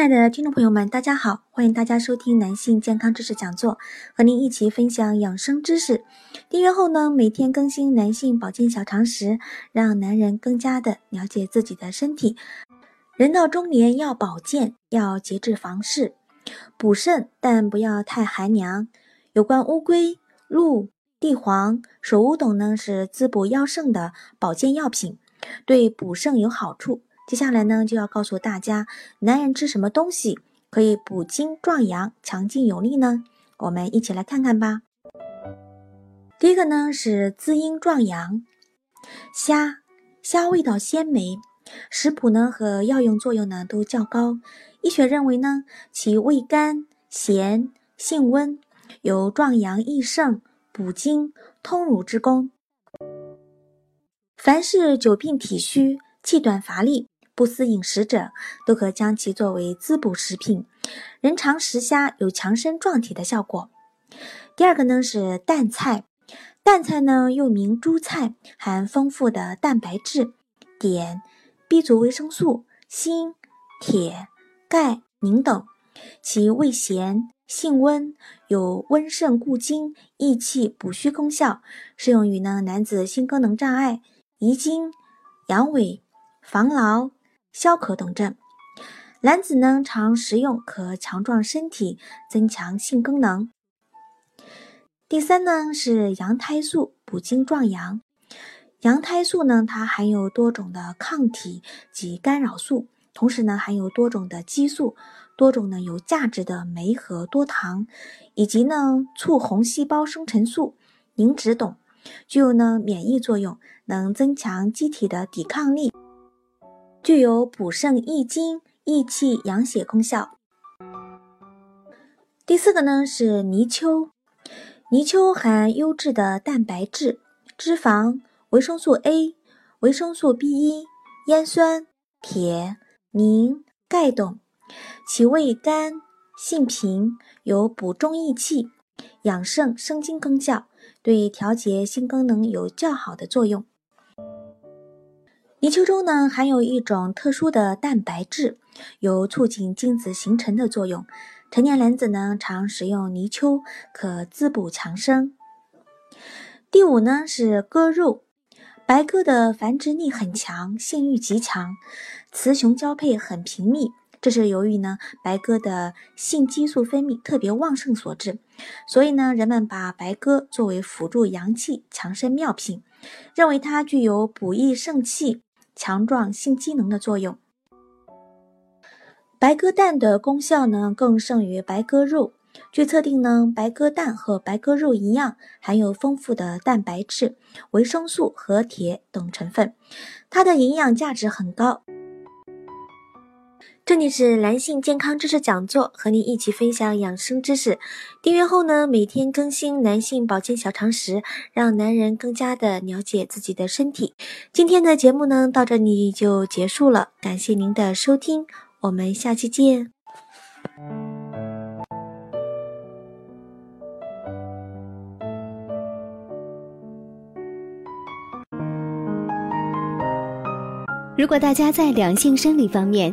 亲爱的听众朋友们，大家好！欢迎大家收听男性健康知识讲座，和您一起分享养生知识。订阅后呢，每天更新男性保健小常识，让男人更加的了解自己的身体。人到中年要保健，要节制房事。补肾，但不要太寒凉。有关乌龟、鹿、地黄、首乌等呢，是滋补腰肾的保健药品，对补肾有好处。接下来呢，就要告诉大家，男人吃什么东西可以补精壮阳、强劲有力呢？我们一起来看看吧。第一个呢是滋阴壮阳，虾，虾味道鲜美，食谱呢和药用作用呢都较高。医学认为呢，其味甘咸，性温，有壮阳益肾、补精通乳之功。凡是久病体虚、气短乏力、不思饮食者，都可将其作为滋补食品。人常食虾有强身壮体的效果。第二个呢是淡菜，淡菜呢又名猪菜，含丰富的蛋白质、碘、B 族维生素、锌、铁。钙、磷等，其味咸，性温，有温肾固精、益气补虚功效，适用于呢男子性功能障碍、遗精、阳痿、防劳、消渴等症。男子呢常食用，可强壮身体，增强性功能。第三呢是羊胎素，补精壮阳。羊胎素呢，它含有多种的抗体及干扰素。同时呢，含有多种的激素，多种呢有价值的酶和多糖，以及呢促红细胞生成素、凝脂等，具有呢免疫作用，能增强机体的抵抗力，具有补肾益精、益气养血功效。第四个呢是泥鳅，泥鳅含优质的蛋白质、脂肪、维生素 A、维生素 B 一、烟酸、铁。磷、钙等，其味甘，性平，有补中益气、养肾生津功效，对调节性功能有较好的作用。泥鳅中呢含有一种特殊的蛋白质，有促进精子形成的作用。成年男子呢常食用泥鳅，可滋补强身。第五呢是鸽肉。白鸽的繁殖力很强，性欲极强，雌雄交配很频密。这是由于呢，白鸽的性激素分泌特别旺盛所致。所以呢，人们把白鸽作为辅助阳气、强身妙品，认为它具有补益肾气、强壮性机能的作用。白鸽蛋的功效呢，更胜于白鸽肉。据测定呢，白鸽蛋和白鸽肉一样，含有丰富的蛋白质、维生素和铁等成分，它的营养价值很高。这里是男性健康知识讲座，和您一起分享养生知识。订阅后呢，每天更新男性保健小常识，让男人更加的了解自己的身体。今天的节目呢，到这里就结束了，感谢您的收听，我们下期见。如果大家在两性生理方面